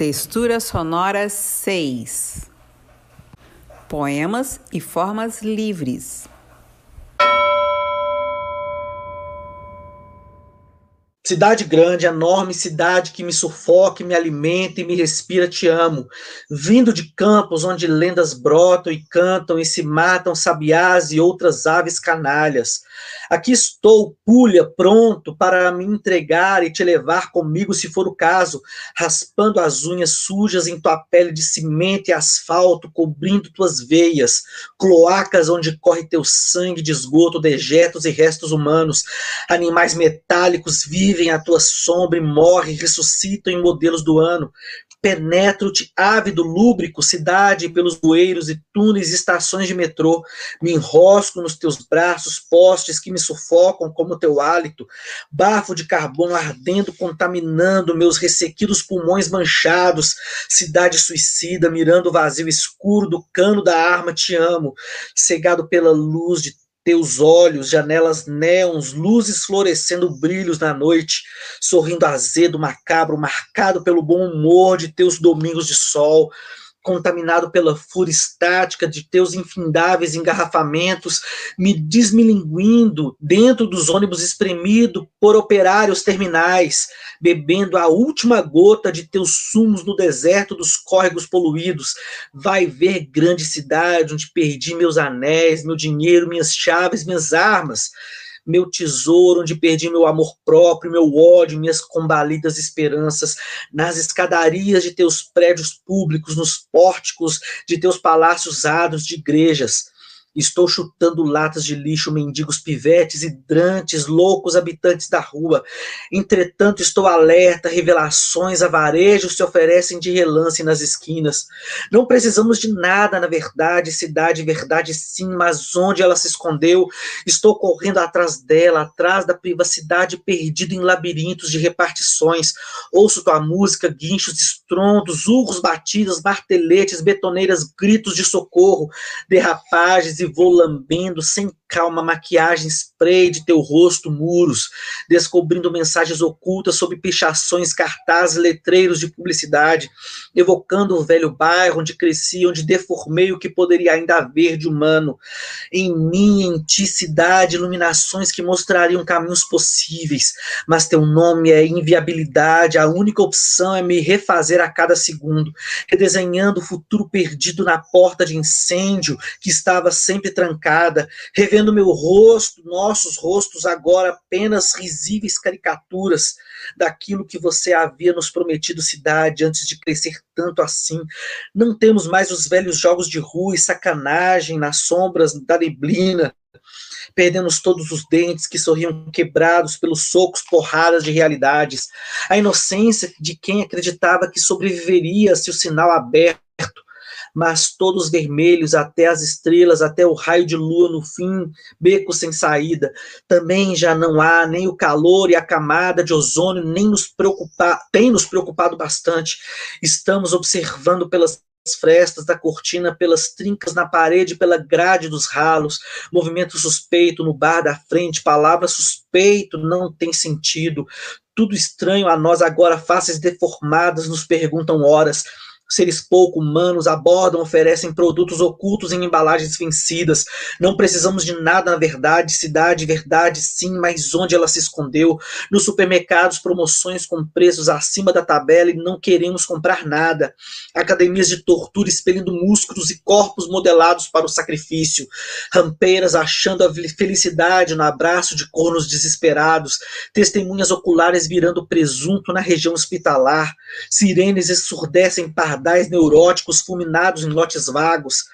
Textura sonora 6 Poemas e formas livres. Cidade grande, enorme cidade que me sufoca, me alimenta e me respira, te amo. Vindo de campos onde lendas brotam e cantam e se matam sabiás e outras aves canalhas. Aqui estou, pulha, pronto para me entregar e te levar comigo, se for o caso, raspando as unhas sujas em tua pele de cimento e asfalto, cobrindo tuas veias, cloacas onde corre teu sangue de esgoto, dejetos e restos humanos. Animais metálicos vivem à tua sombra e morrem, ressuscitam em modelos do ano. Penetro-te ávido, lúbrico, cidade pelos bueiros e túneis e estações de metrô, me enrosco nos teus braços, postes que me sufocam como teu hálito, bafo de carbono ardendo, contaminando meus ressequidos pulmões manchados, cidade suicida, mirando o vazio escuro do cano da arma, te amo, cegado pela luz de teus olhos, janelas néons, luzes florescendo brilhos na noite, sorrindo azedo, macabro, marcado pelo bom humor de teus domingos de sol, contaminado pela fúria estática de teus infindáveis engarrafamentos, me desmilinguindo dentro dos ônibus espremido por operários terminais, bebendo a última gota de teus sumos no deserto dos córregos poluídos. Vai ver grande cidade onde perdi meus anéis, meu dinheiro, minhas chaves, minhas armas meu tesouro, onde perdi meu amor próprio, meu ódio, minhas combalidas esperanças, nas escadarias de teus prédios públicos, nos pórticos de teus palácios ados de igrejas. Estou chutando latas de lixo, mendigos pivetes, hidrantes, loucos habitantes da rua. Entretanto, estou alerta, revelações, avarejos se oferecem de relance nas esquinas. Não precisamos de nada, na verdade, cidade, verdade sim, mas onde ela se escondeu? Estou correndo atrás dela, atrás da privacidade, perdido em labirintos de repartições. Ouço tua música, guinchos, estrondos, urros batidos, marteletes, betoneiras, gritos de socorro, derrapagens e vou lambendo sem calma maquiagem spray de teu rosto, muros, descobrindo mensagens ocultas sob pichações, cartazes, letreiros de publicidade, evocando o velho bairro onde cresci, onde deformei o que poderia ainda haver de humano. Em mim, em ti, cidade, iluminações que mostrariam caminhos possíveis, mas teu nome é inviabilidade, a única opção é me refazer a cada segundo, redesenhando o futuro perdido na porta de incêndio que estava sempre trancada, revendo meu rosto, nossos rostos agora apenas risíveis caricaturas daquilo que você havia nos prometido cidade antes de crescer tanto assim. Não temos mais os velhos jogos de rua e sacanagem nas sombras da neblina, perdemos todos os dentes que sorriam quebrados pelos socos, porradas de realidades, a inocência de quem acreditava que sobreviveria se o sinal aberto mas todos vermelhos até as estrelas, até o raio de lua no fim, beco sem saída. Também já não há nem o calor e a camada de ozônio nem nos preocupar, tem nos preocupado bastante. Estamos observando pelas frestas da cortina, pelas trincas na parede, pela grade dos ralos, movimento suspeito no bar da frente, palavra suspeito não tem sentido, tudo estranho a nós agora, faces deformadas, nos perguntam horas, seres pouco humanos abordam, oferecem produtos ocultos em embalagens vencidas. Não precisamos de nada na verdade, cidade, verdade, sim, mas onde ela se escondeu? Nos supermercados, promoções com preços acima da tabela e não queremos comprar nada. Academias de tortura expelindo músculos e corpos modelados para o sacrifício. Rampeiras achando a felicidade no abraço de cornos desesperados. Testemunhas oculares virando presunto na região hospitalar. Sirenes ensurdecem pardais pardais neuróticos fulminados em lotes vagos,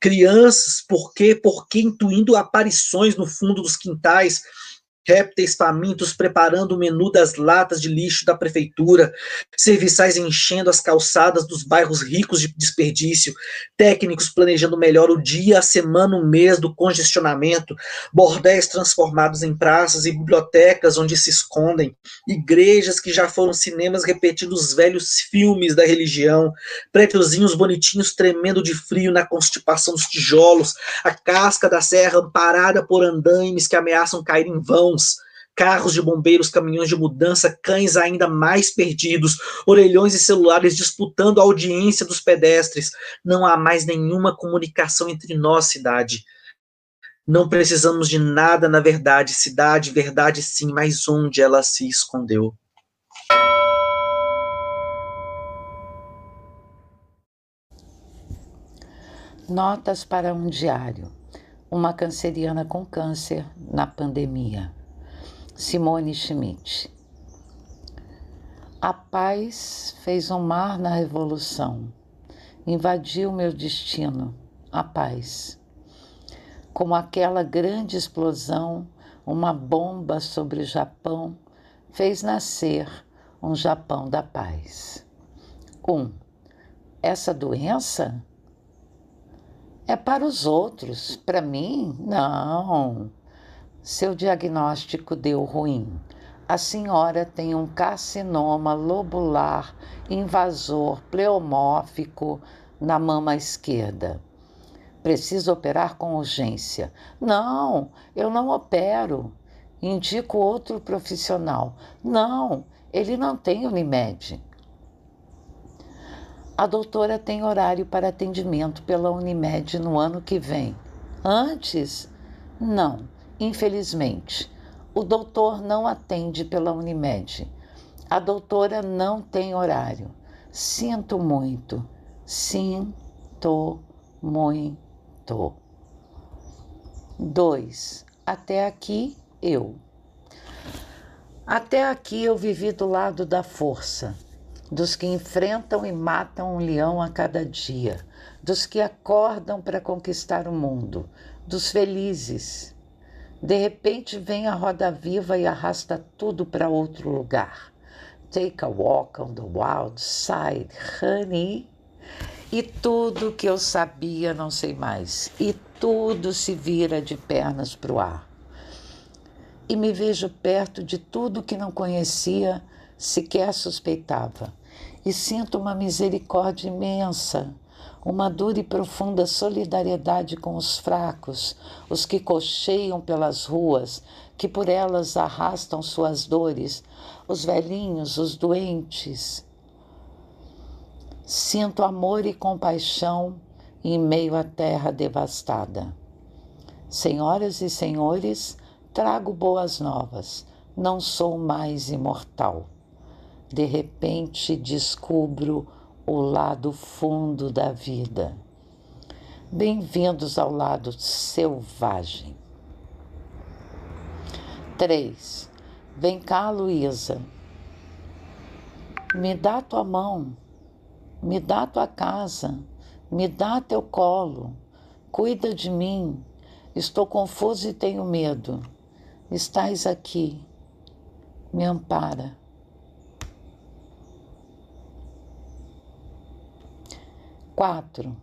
crianças, por quê? Porque intuindo aparições no fundo dos quintais, répteis famintos preparando o menu das latas de lixo da prefeitura, serviçais enchendo as calçadas dos bairros ricos de desperdício, técnicos planejando melhor o dia, a semana, o mês do congestionamento, bordéis transformados em praças e bibliotecas onde se escondem, igrejas que já foram cinemas repetindo os velhos filmes da religião, prédiozinhos bonitinhos tremendo de frio na constipação dos tijolos, a casca da serra amparada por andaimes que ameaçam cair em vão, carros de bombeiros, caminhões de mudança, cães ainda mais perdidos, orelhões e celulares disputando a audiência dos pedestres. Não há mais nenhuma comunicação entre nós, cidade. Não precisamos de nada na verdade, cidade, verdade sim, mas onde ela se escondeu? Notas para um diário. Uma canceriana com câncer na pandemia. Simone Schmidt. A paz fez um mar na revolução. Invadiu meu destino, a paz. Como aquela grande explosão, uma bomba sobre o Japão fez nascer um Japão da paz. 1. Um, essa doença é para os outros, para mim, não. Seu diagnóstico deu ruim. A senhora tem um carcinoma lobular invasor pleomórfico na mama esquerda. Precisa operar com urgência. Não, eu não opero. Indico outro profissional. Não, ele não tem Unimed. A doutora tem horário para atendimento pela Unimed no ano que vem. Antes, não. Infelizmente, o doutor não atende pela Unimed. A doutora não tem horário. Sinto muito. Sinto muito. 2. Até aqui eu. Até aqui eu vivi do lado da força, dos que enfrentam e matam um leão a cada dia, dos que acordam para conquistar o mundo, dos felizes, de repente vem a roda viva e arrasta tudo para outro lugar. Take a walk on the wild side, honey. E tudo que eu sabia não sei mais. E tudo se vira de pernas para o ar. E me vejo perto de tudo que não conhecia, sequer suspeitava. E sinto uma misericórdia imensa uma dura e profunda solidariedade com os fracos, os que cocheiam pelas ruas, que por elas arrastam suas dores, os velhinhos, os doentes. Sinto amor e compaixão em meio à terra devastada. Senhoras e senhores, trago boas novas. Não sou mais imortal. De repente descubro o lado fundo da vida. Bem-vindos ao lado selvagem. 3. Vem cá, Luísa. Me dá tua mão, me dá tua casa, me dá teu colo, cuida de mim. Estou confuso e tenho medo. Estás aqui, me ampara. 4.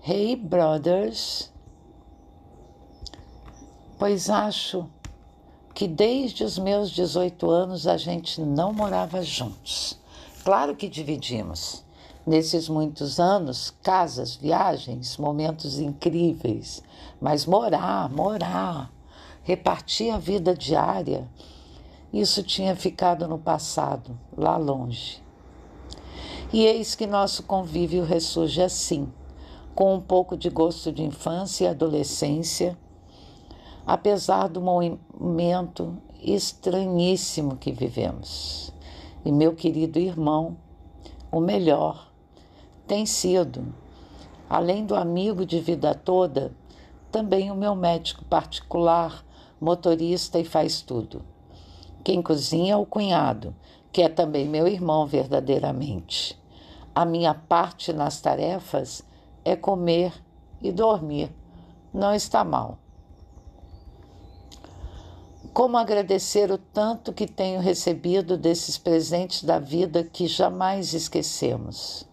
Hey Brothers, pois acho que desde os meus 18 anos a gente não morava juntos. Claro que dividimos. Nesses muitos anos, casas, viagens, momentos incríveis, mas morar, morar, repartir a vida diária, isso tinha ficado no passado, lá longe. E eis que nosso convívio ressurge assim, com um pouco de gosto de infância e adolescência, apesar do momento estranhíssimo que vivemos. E meu querido irmão, o melhor tem sido, além do amigo de vida toda, também o meu médico particular, motorista e faz tudo. Quem cozinha é o cunhado, que é também meu irmão verdadeiramente. A minha parte nas tarefas é comer e dormir. Não está mal. Como agradecer o tanto que tenho recebido desses presentes da vida que jamais esquecemos.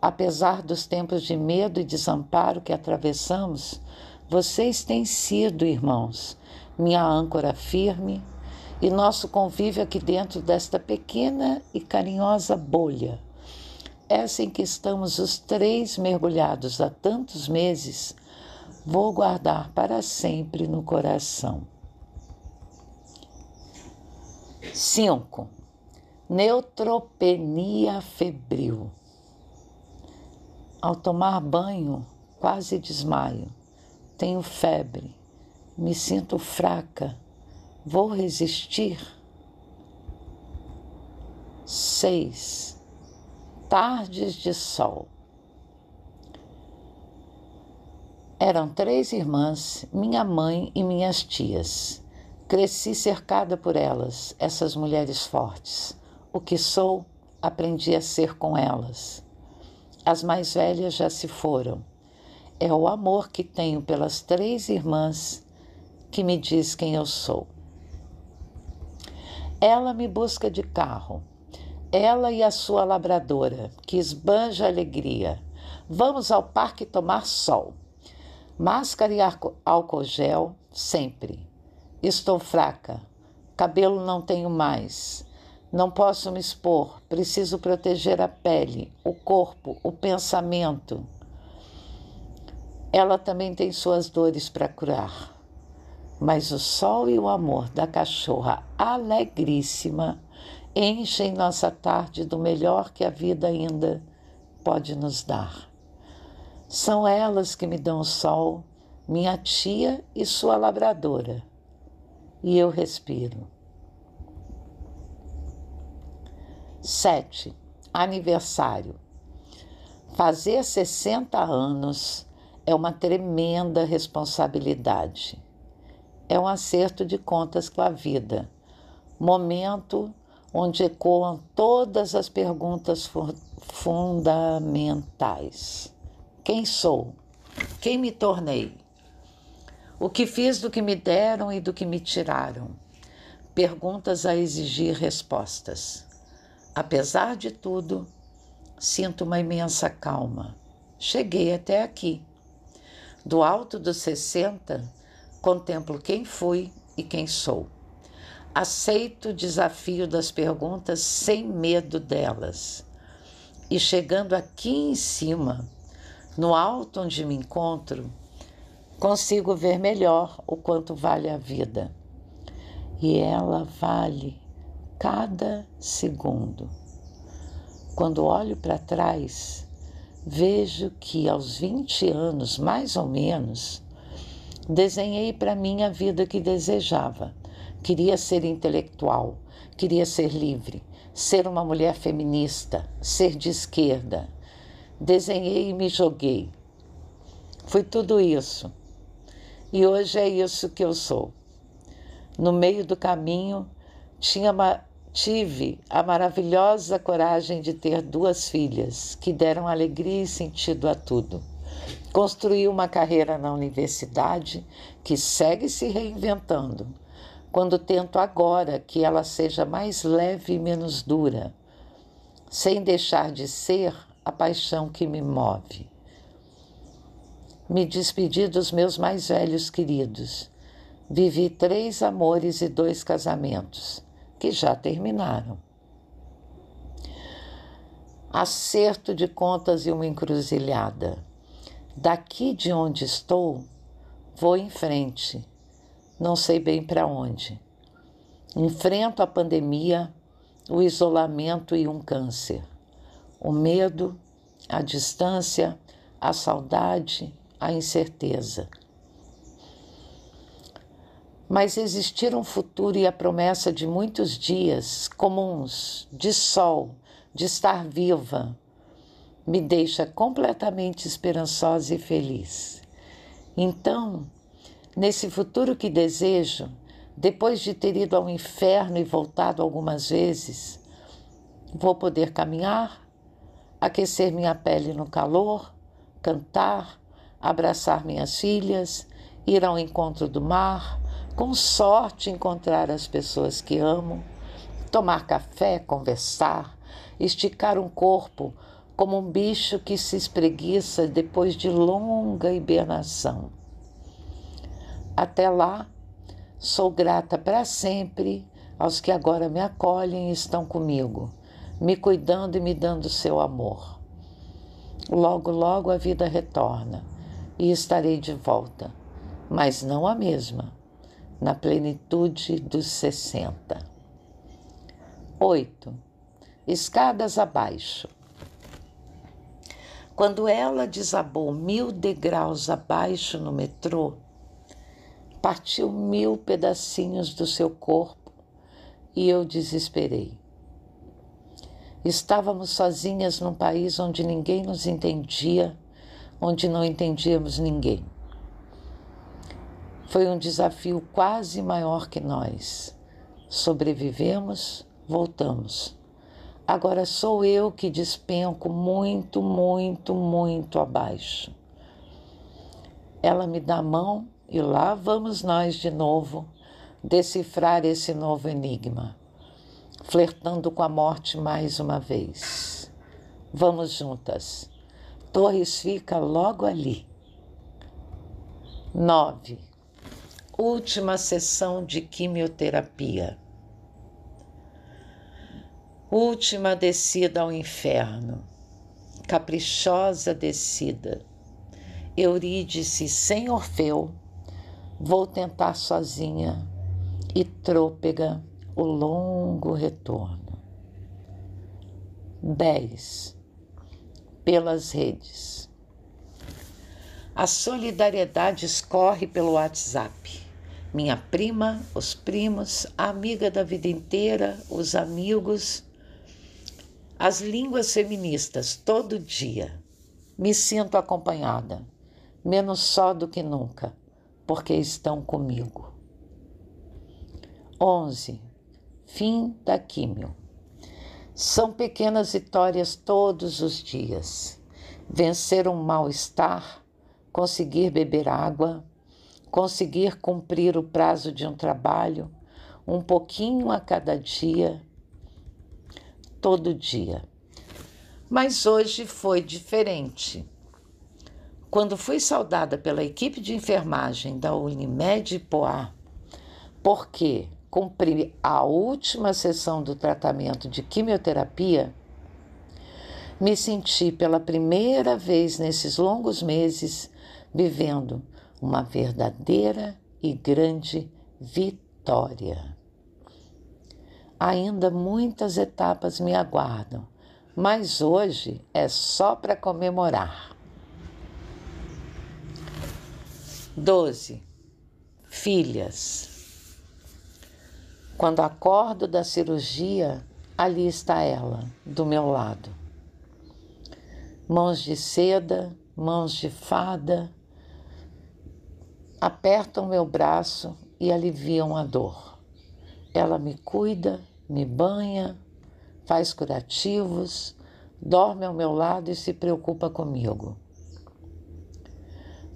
Apesar dos tempos de medo e desamparo que atravessamos, vocês têm sido, irmãos, minha âncora firme e nosso convívio aqui dentro desta pequena e carinhosa bolha essa em que estamos os três mergulhados há tantos meses, vou guardar para sempre no coração. 5. Neutropenia febril. Ao tomar banho, quase desmaio. Tenho febre. Me sinto fraca. Vou resistir? 6. Tardes de sol. Eram três irmãs, minha mãe e minhas tias. Cresci cercada por elas, essas mulheres fortes. O que sou, aprendi a ser com elas. As mais velhas já se foram. É o amor que tenho pelas três irmãs que me diz quem eu sou. Ela me busca de carro. Ela e a sua labradora, que esbanja alegria. Vamos ao parque tomar sol. Máscara e álcool gel, sempre. Estou fraca, cabelo não tenho mais. Não posso me expor, preciso proteger a pele, o corpo, o pensamento. Ela também tem suas dores para curar. Mas o sol e o amor da cachorra alegríssima enchem nossa tarde do melhor que a vida ainda pode nos dar. São elas que me dão o sol, minha tia e sua labradora e eu respiro. 7. Aniversário. Fazer 60 anos é uma tremenda responsabilidade. É um acerto de contas com a vida. Momento onde ecoam todas as perguntas fundamentais. Quem sou? Quem me tornei? O que fiz do que me deram e do que me tiraram? Perguntas a exigir respostas. Apesar de tudo, sinto uma imensa calma. Cheguei até aqui. Do alto dos 60, contemplo quem fui e quem sou. Aceito o desafio das perguntas sem medo delas. E chegando aqui em cima, no alto onde me encontro, consigo ver melhor o quanto vale a vida. E ela vale cada segundo. Quando olho para trás, vejo que aos 20 anos, mais ou menos, desenhei para mim a vida que desejava. Queria ser intelectual, queria ser livre, ser uma mulher feminista, ser de esquerda. Desenhei e me joguei. Foi tudo isso e hoje é isso que eu sou. No meio do caminho, tinha tive a maravilhosa coragem de ter duas filhas que deram alegria e sentido a tudo. Construí uma carreira na universidade que segue se reinventando, quando tento agora que ela seja mais leve e menos dura, sem deixar de ser a paixão que me move me despedi dos meus mais velhos queridos. Vivi três amores e dois casamentos, que já terminaram. Acerto de contas e uma encruzilhada. Daqui de onde estou, vou em frente. Não sei bem para onde. Enfrento a pandemia, o isolamento e um câncer. O medo, a distância, a saudade a incerteza. Mas existir um futuro e a promessa de muitos dias comuns, de sol, de estar viva, me deixa completamente esperançosa e feliz. Então, nesse futuro que desejo, depois de ter ido ao inferno e voltado algumas vezes, vou poder caminhar, aquecer minha pele no calor, cantar, abraçar minhas filhas, ir ao encontro do mar, com sorte encontrar as pessoas que amo, tomar café, conversar, esticar um corpo como um bicho que se espreguiça depois de longa hibernação. Até lá, sou grata para sempre aos que agora me acolhem e estão comigo, me cuidando e me dando seu amor. Logo, logo a vida retorna e estarei de volta, mas não a mesma, na plenitude dos 60. 8. Escadas abaixo. Quando ela desabou mil degraus abaixo no metrô, partiu mil pedacinhos do seu corpo e eu desesperei. Estávamos sozinhas num país onde ninguém nos entendia, onde não entendíamos ninguém. Foi um desafio quase maior que nós. Sobrevivemos, voltamos. Agora sou eu que despenco muito, muito, muito abaixo. Ela me dá a mão e lá vamos nós de novo decifrar esse novo enigma flertando com a morte mais uma vez. Vamos juntas. Torres fica logo ali. 9. Última sessão de quimioterapia. Última descida ao inferno. Caprichosa descida. Eurídice sem Orfeu. Vou tentar sozinha e trôpega o longo retorno. 10. Pelas redes. A solidariedade escorre pelo WhatsApp. Minha prima, os primos, a amiga da vida inteira, os amigos, as línguas feministas, todo dia. Me sinto acompanhada, menos só do que nunca, porque estão comigo. 11 fim da químio. São pequenas vitórias todos os dias. Vencer um mal-estar, conseguir beber água, conseguir cumprir o prazo de um trabalho, um pouquinho a cada dia, todo dia. Mas hoje foi diferente. Quando fui saudada pela equipe de enfermagem da Unimed Poá, porque cumprir a última sessão do tratamento de quimioterapia, me senti pela primeira vez nesses longos meses vivendo uma verdadeira e grande vitória. Ainda muitas etapas me aguardam, mas hoje é só para comemorar. 12. Filhas. Quando acordo da cirurgia, ali está ela, do meu lado. Mãos de seda, mãos de fada, apertam meu braço e aliviam a dor. Ela me cuida, me banha, faz curativos, dorme ao meu lado e se preocupa comigo.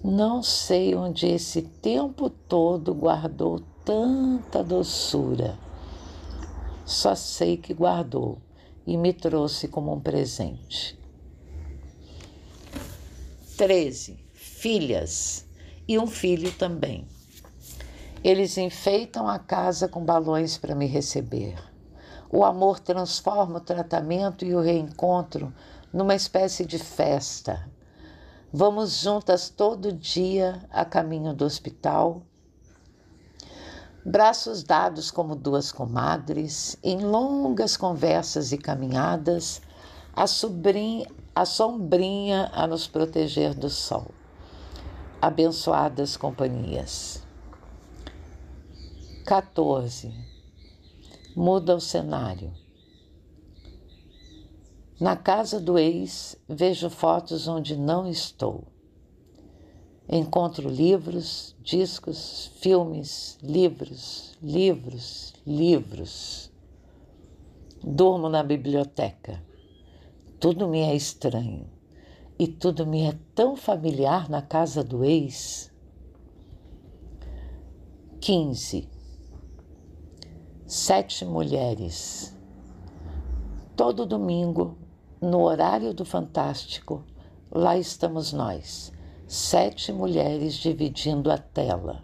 Não sei onde esse tempo todo guardou tanta doçura. Só sei que guardou e me trouxe como um presente. 13. Filhas e um filho também. Eles enfeitam a casa com balões para me receber. O amor transforma o tratamento e o reencontro numa espécie de festa. Vamos juntas todo dia a caminho do hospital braços dados como duas comadres, em longas conversas e caminhadas, a, sobrinha, a sombrinha a nos proteger do sol. Abençoadas companhias. 14. Muda o cenário. Na casa do ex, vejo fotos onde não estou. Encontro livros, discos, filmes, livros, livros, livros. Durmo na biblioteca. Tudo me é estranho e tudo me é tão familiar na casa do ex. 15. Sete mulheres. Todo domingo, no horário do Fantástico, lá estamos nós sete mulheres dividindo a tela.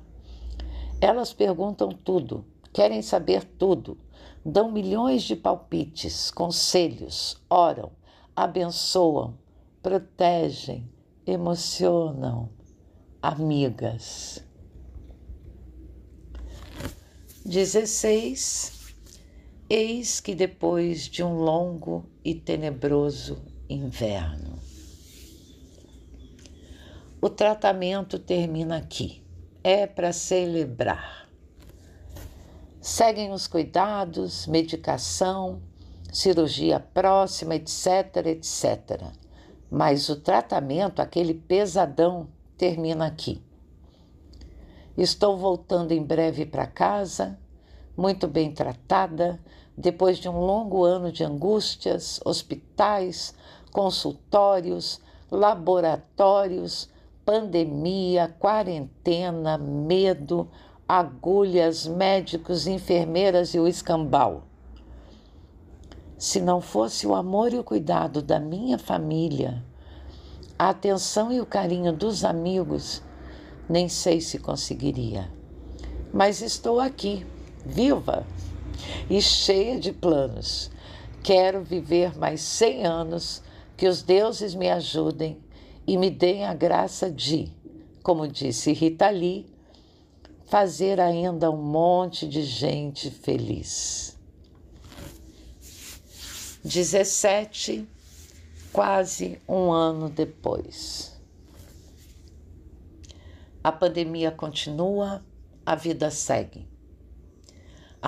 Elas perguntam tudo, querem saber tudo, dão milhões de palpites, conselhos, oram, abençoam, protegem, emocionam, amigas. 16. Eis que depois de um longo e tenebroso inverno, o tratamento termina aqui. É para celebrar. Seguem os cuidados, medicação, cirurgia próxima, etc, etc. Mas o tratamento, aquele pesadão, termina aqui. Estou voltando em breve para casa, muito bem tratada, depois de um longo ano de angústias, hospitais, consultórios, laboratórios, pandemia, quarentena, medo, agulhas, médicos, enfermeiras e o escambau. Se não fosse o amor e o cuidado da minha família, a atenção e o carinho dos amigos, nem sei se conseguiria. Mas estou aqui, viva e cheia de planos. Quero viver mais cem anos, que os deuses me ajudem e me deem a graça de, como disse Rita Lee, fazer ainda um monte de gente feliz. 17, quase um ano depois. A pandemia continua, a vida segue.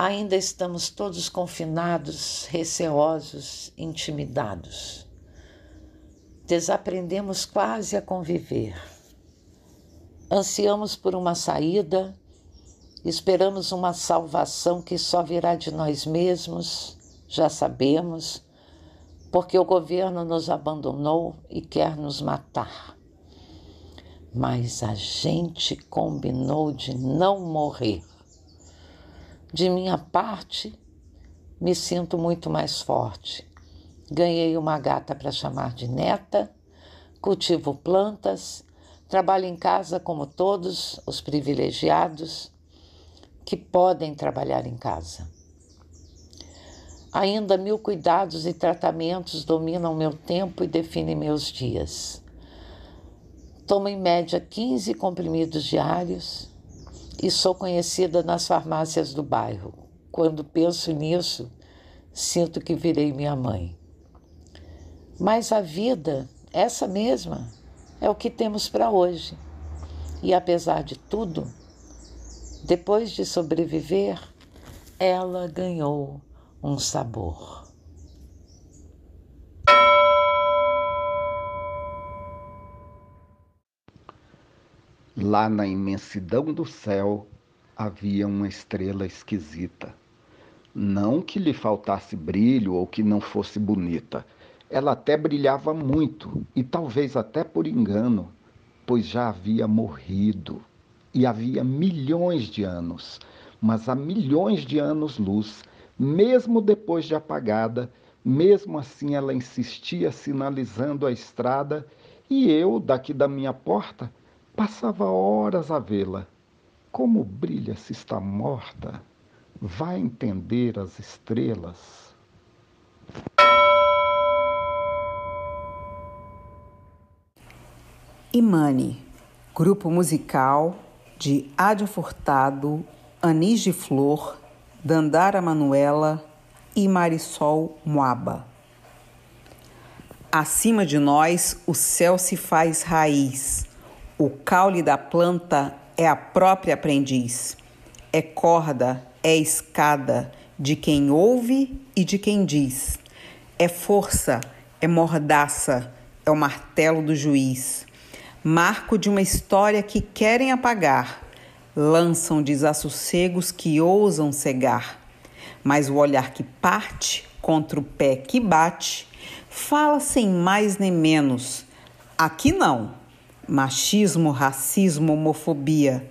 Ainda estamos todos confinados, receosos, intimidados. Desaprendemos quase a conviver. Ansiamos por uma saída, esperamos uma salvação que só virá de nós mesmos, já sabemos porque o governo nos abandonou e quer nos matar. Mas a gente combinou de não morrer. De minha parte, me sinto muito mais forte. Ganhei uma gata para chamar de neta, cultivo plantas, trabalho em casa como todos os privilegiados que podem trabalhar em casa. Ainda mil cuidados e tratamentos dominam meu tempo e definem meus dias. Tomo em média 15 comprimidos diários e sou conhecida nas farmácias do bairro. Quando penso nisso, sinto que virei minha mãe. Mas a vida, essa mesma, é o que temos para hoje. E apesar de tudo, depois de sobreviver, ela ganhou um sabor. Lá na imensidão do céu havia uma estrela esquisita. Não que lhe faltasse brilho ou que não fosse bonita. Ela até brilhava muito, e talvez até por engano, pois já havia morrido. E havia milhões de anos, mas há milhões de anos-luz mesmo depois de apagada, mesmo assim ela insistia sinalizando a estrada e eu, daqui da minha porta, passava horas a vê-la. Como brilha se está morta, vai entender as estrelas. Imani, grupo musical de Ádia Furtado, Anis de Flor Dandara Manuela e Marisol Moaba. Acima de nós, o céu se faz raiz. O caule da planta é a própria aprendiz. É corda, é escada de quem ouve e de quem diz. É força, é mordaça, é o martelo do juiz. Marco de uma história que querem apagar lançam desassossegos que ousam cegar, mas o olhar que parte contra o pé que bate fala sem mais nem menos. Aqui não. Machismo, racismo, homofobia.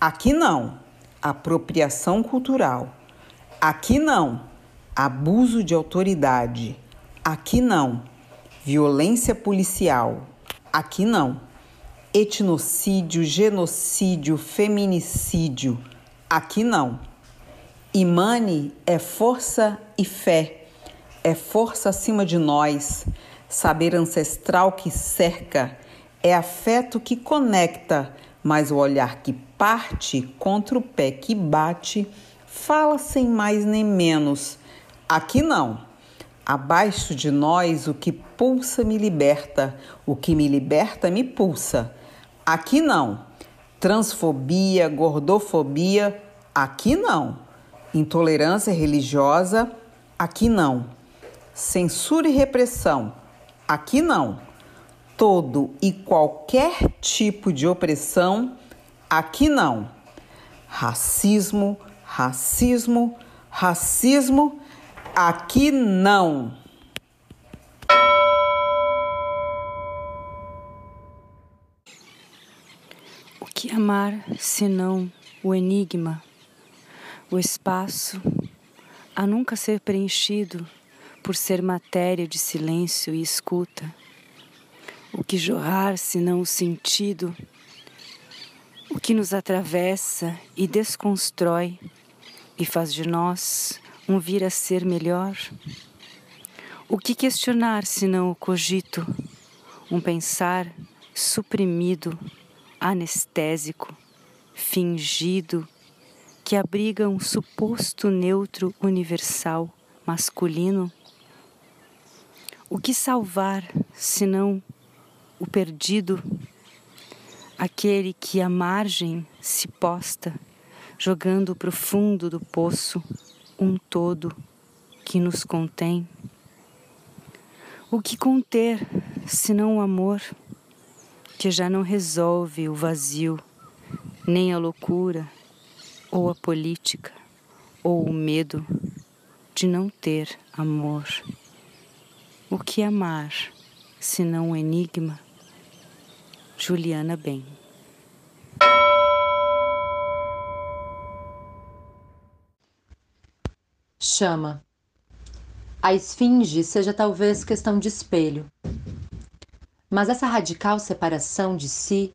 Aqui não. Apropriação cultural. Aqui não. Abuso de autoridade. Aqui não. Violência policial. Aqui não etnocídio, genocídio, feminicídio. Aqui não. Imani é força e fé, é força acima de nós, saber ancestral que cerca, é afeto que conecta, mas o olhar que parte contra o pé que bate, fala sem mais nem menos, Aqui não. Abaixo de nós, o que pulsa me liberta, o que me liberta me pulsa. Aqui não. Transfobia, gordofobia, aqui não. Intolerância religiosa, aqui não. Censura e repressão, aqui não. Todo e qualquer tipo de opressão, aqui não. Racismo, racismo, racismo, aqui não. O que amar senão o enigma, o espaço a nunca ser preenchido por ser matéria de silêncio e escuta? O que jorrar senão o sentido? O que nos atravessa e desconstrói e faz de nós um vir a ser melhor? O que questionar senão o cogito, um pensar suprimido, anestésico, fingido, que abriga um suposto neutro universal masculino? O que salvar senão o perdido, aquele que à margem se posta, jogando para o fundo do poço um todo que nos contém? O que conter senão o amor, que já não resolve o vazio, nem a loucura, ou a política, ou o medo de não ter amor? O que amar, senão um enigma? Juliana Bem. Chama. A esfinge seja talvez questão de espelho. Mas essa radical separação de si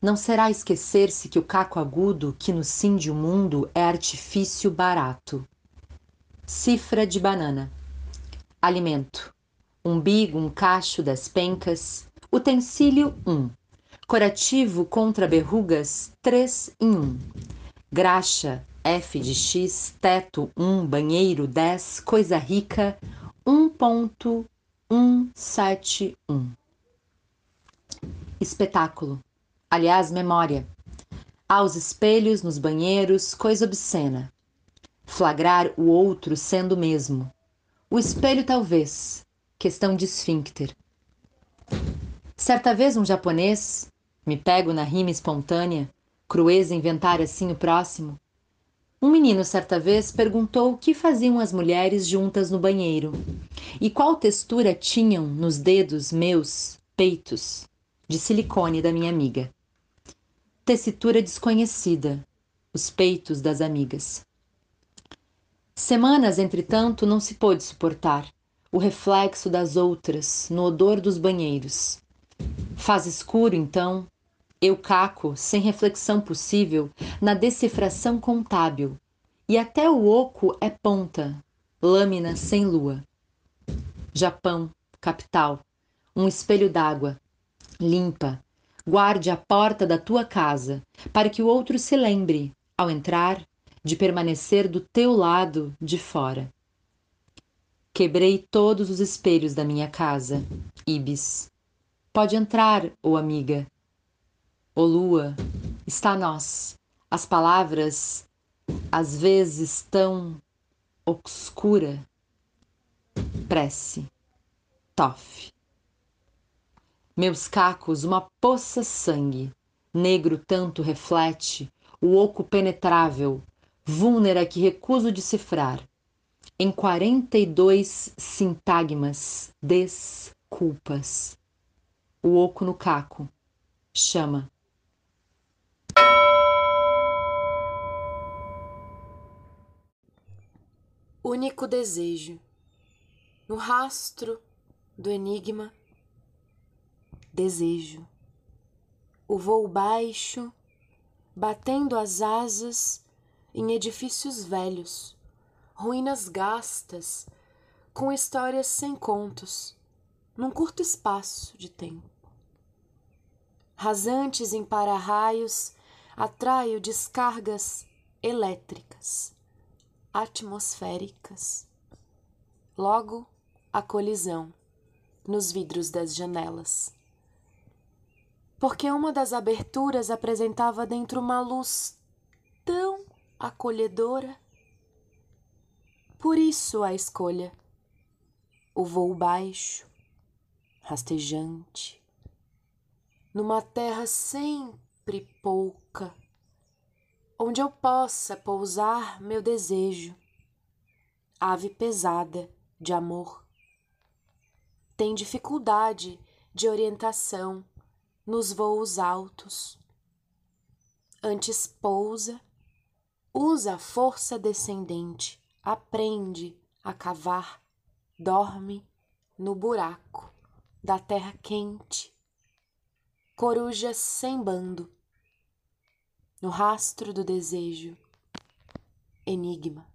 não será esquecer-se que o caco agudo que nos cinge o mundo é artifício barato. Cifra de banana. Alimento. Umbigo, um cacho das pencas. Utensílio 1. Corativo contra berrugas 3 em 1. Graxa F de X, teto 1, banheiro 10, coisa rica 1.171. Espetáculo. Aliás, memória. Aos espelhos, nos banheiros, coisa obscena. Flagrar o outro sendo o mesmo. O espelho, talvez. Questão de esfíncter. Certa vez, um japonês, me pego na rima espontânea, crueza inventar assim o próximo. Um menino, certa vez, perguntou o que faziam as mulheres juntas no banheiro e qual textura tinham nos dedos meus peitos de silicone da minha amiga. Tessitura desconhecida, os peitos das amigas. Semanas, entretanto, não se pôde suportar o reflexo das outras no odor dos banheiros. Faz escuro, então, eu caco, sem reflexão possível, na decifração contábil, e até o oco é ponta, lâmina sem lua. Japão, capital, um espelho d'água, limpa, guarde a porta da tua casa, para que o outro se lembre, ao entrar, de permanecer do teu lado de fora. Quebrei todos os espelhos da minha casa, Ibis. Pode entrar, ô amiga, Ô lua, está nós. As palavras às vezes tão obscura. Prece. Tof. Meus cacos, uma poça sangue, negro tanto reflete, o oco penetrável, vulnera que recuso de cifrar. Em quarenta e dois sintagmas, desculpas. O oco no caco, chama. único desejo. No rastro do enigma, desejo. O voo baixo, batendo as asas em edifícios velhos, ruínas gastas, com histórias sem contos, num curto espaço de tempo. Rasantes em para-raios, atraio descargas elétricas atmosféricas, Logo, a colisão nos vidros das janelas. Porque uma das aberturas apresentava dentro uma luz tão acolhedora. Por isso a escolha. O voo baixo, rastejante, numa terra sempre pouca, onde eu possa pousar meu desejo, ave pesada de amor. Tem dificuldade de orientação nos voos altos. Antes pousa, usa a força descendente, aprende a cavar, dorme no buraco da terra quente. Coruja sem bando, no rastro do desejo, enigma.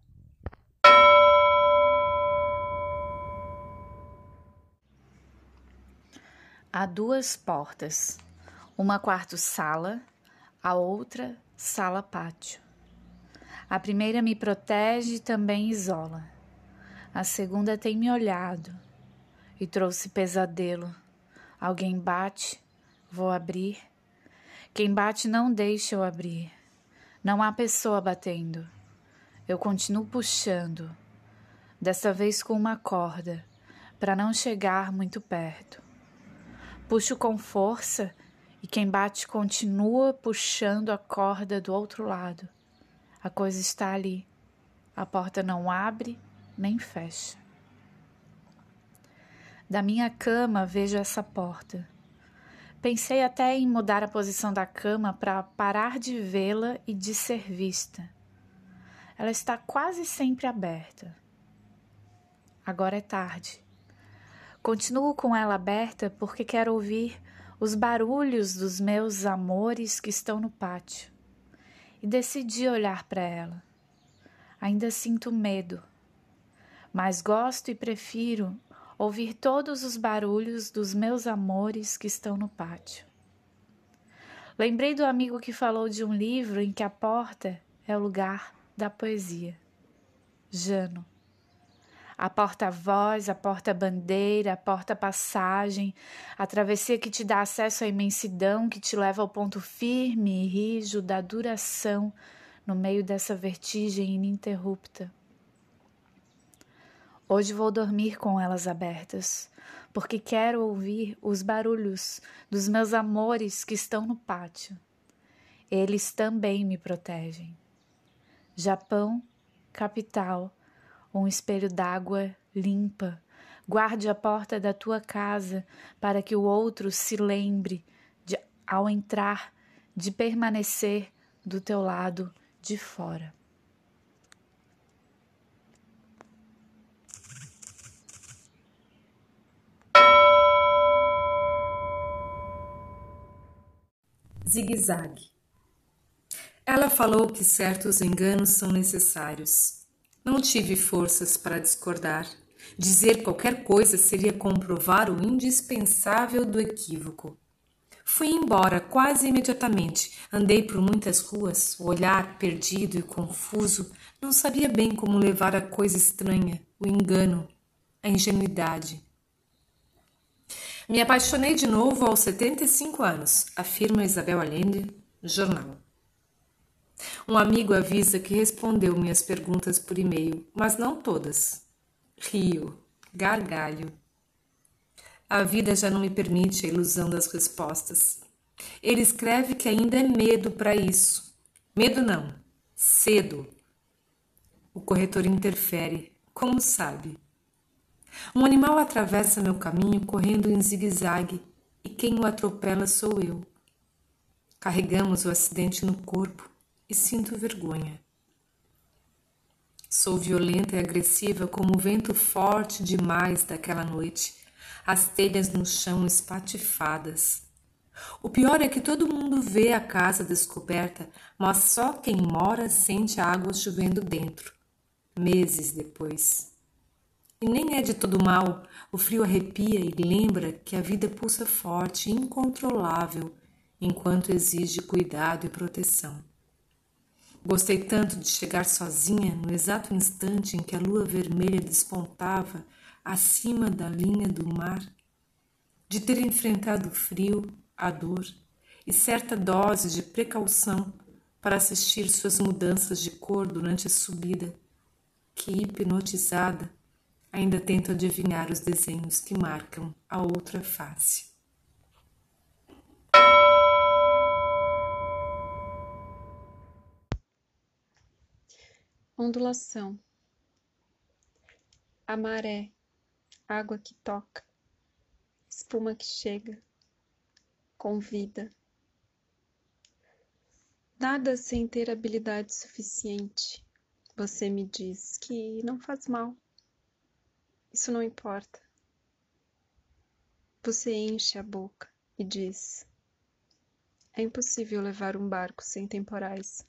Há duas portas, uma quarto-sala, a outra sala-pátio. A primeira me protege e também isola. A segunda tem me olhado e trouxe pesadelo. Alguém bate, vou abrir. Quem bate não deixa eu abrir. Não há pessoa batendo. Eu continuo puxando, dessa vez com uma corda, para não chegar muito perto. Puxo com força e quem bate continua puxando a corda do outro lado. A coisa está ali. A porta não abre nem fecha. Da minha cama vejo essa porta. Pensei até em mudar a posição da cama para parar de vê-la e de ser vista. Ela está quase sempre aberta. Agora é tarde. Continuo com ela aberta porque quero ouvir os barulhos dos meus amores que estão no pátio. E decidi olhar para ela. Ainda sinto medo, mas gosto e prefiro ouvir todos os barulhos dos meus amores que estão no pátio. Lembrei do amigo que falou de um livro em que a porta é o lugar da poesia. Jano a porta-voz, a porta-bandeira, a porta-passagem, a travessia que te dá acesso à imensidão, que te leva ao ponto firme e rijo da duração no meio dessa vertigem ininterrupta. Hoje vou dormir com elas abertas, porque quero ouvir os barulhos dos meus amores que estão no pátio. Eles também me protegem. Japão, capital um espelho d'água limpa. Guarde a porta da tua casa para que o outro se lembre, de, ao entrar, de permanecer do teu lado de fora. Zigue-zague. Ela falou que certos enganos são necessários não tive forças para discordar. Dizer qualquer coisa seria comprovar o indispensável do equívoco. Fui embora quase imediatamente. Andei por muitas ruas, o olhar perdido e confuso. Não sabia bem como levar a coisa estranha, o engano, a ingenuidade. Me apaixonei de novo aos 75 anos, afirma Isabel Allende, jornal. Um amigo avisa que respondeu minhas perguntas por e-mail, mas não todas. Rio, gargalho. A vida já não me permite a ilusão das respostas. Ele escreve que ainda é medo para isso. Medo não, cedo. O corretor interfere, como sabe. Um animal atravessa meu caminho correndo em zigue-zague e quem o atropela sou eu. Carregamos o acidente no corpo e sinto vergonha. Sou violenta e agressiva como o vento forte demais daquela noite, as telhas no chão espatifadas. O pior é que todo mundo vê a casa descoberta, mas só quem mora sente a água chovendo dentro, meses depois. E nem é de todo mal, o frio arrepia e lembra que a vida pulsa forte e incontrolável, enquanto exige cuidado e proteção. Gostei tanto de chegar sozinha no exato instante em que a lua vermelha despontava acima da linha do mar, de ter enfrentado o frio, a dor e certa dose de precaução para assistir suas mudanças de cor durante a subida, que, hipnotizada, ainda tento adivinhar os desenhos que marcam a outra face. Ondulação. A maré, água que toca, espuma que chega, convida. Nada sem ter habilidade suficiente. Você me diz que não faz mal. Isso não importa. Você enche a boca e diz: É impossível levar um barco sem temporais.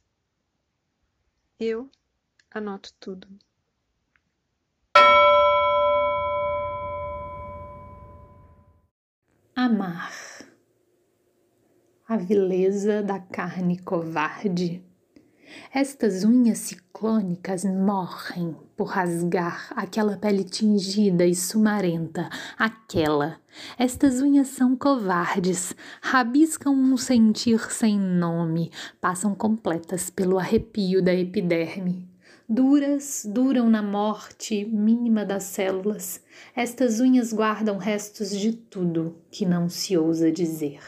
Eu anoto tudo. Amar a vileza da carne covarde. Estas unhas ciclônicas morrem por rasgar aquela pele tingida e sumarenta, aquela. Estas unhas são covardes, rabiscam um sentir sem nome, passam completas pelo arrepio da epiderme. Duras, duram na morte mínima das células. Estas unhas guardam restos de tudo que não se ousa dizer.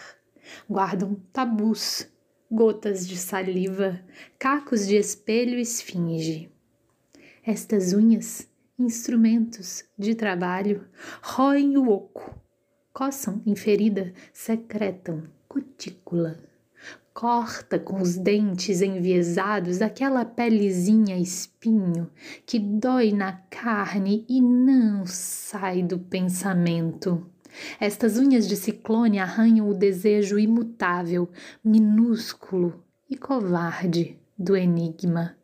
Guardam tabus, gotas de saliva, cacos de espelho e esfinge. Estas unhas, instrumentos de trabalho, roem o oco, coçam em ferida, secretam cutícula corta com os dentes enviesados aquela pelezinha espinho que dói na carne e não sai do pensamento. Estas unhas de ciclone arranham o desejo imutável, minúsculo e covarde do enigma.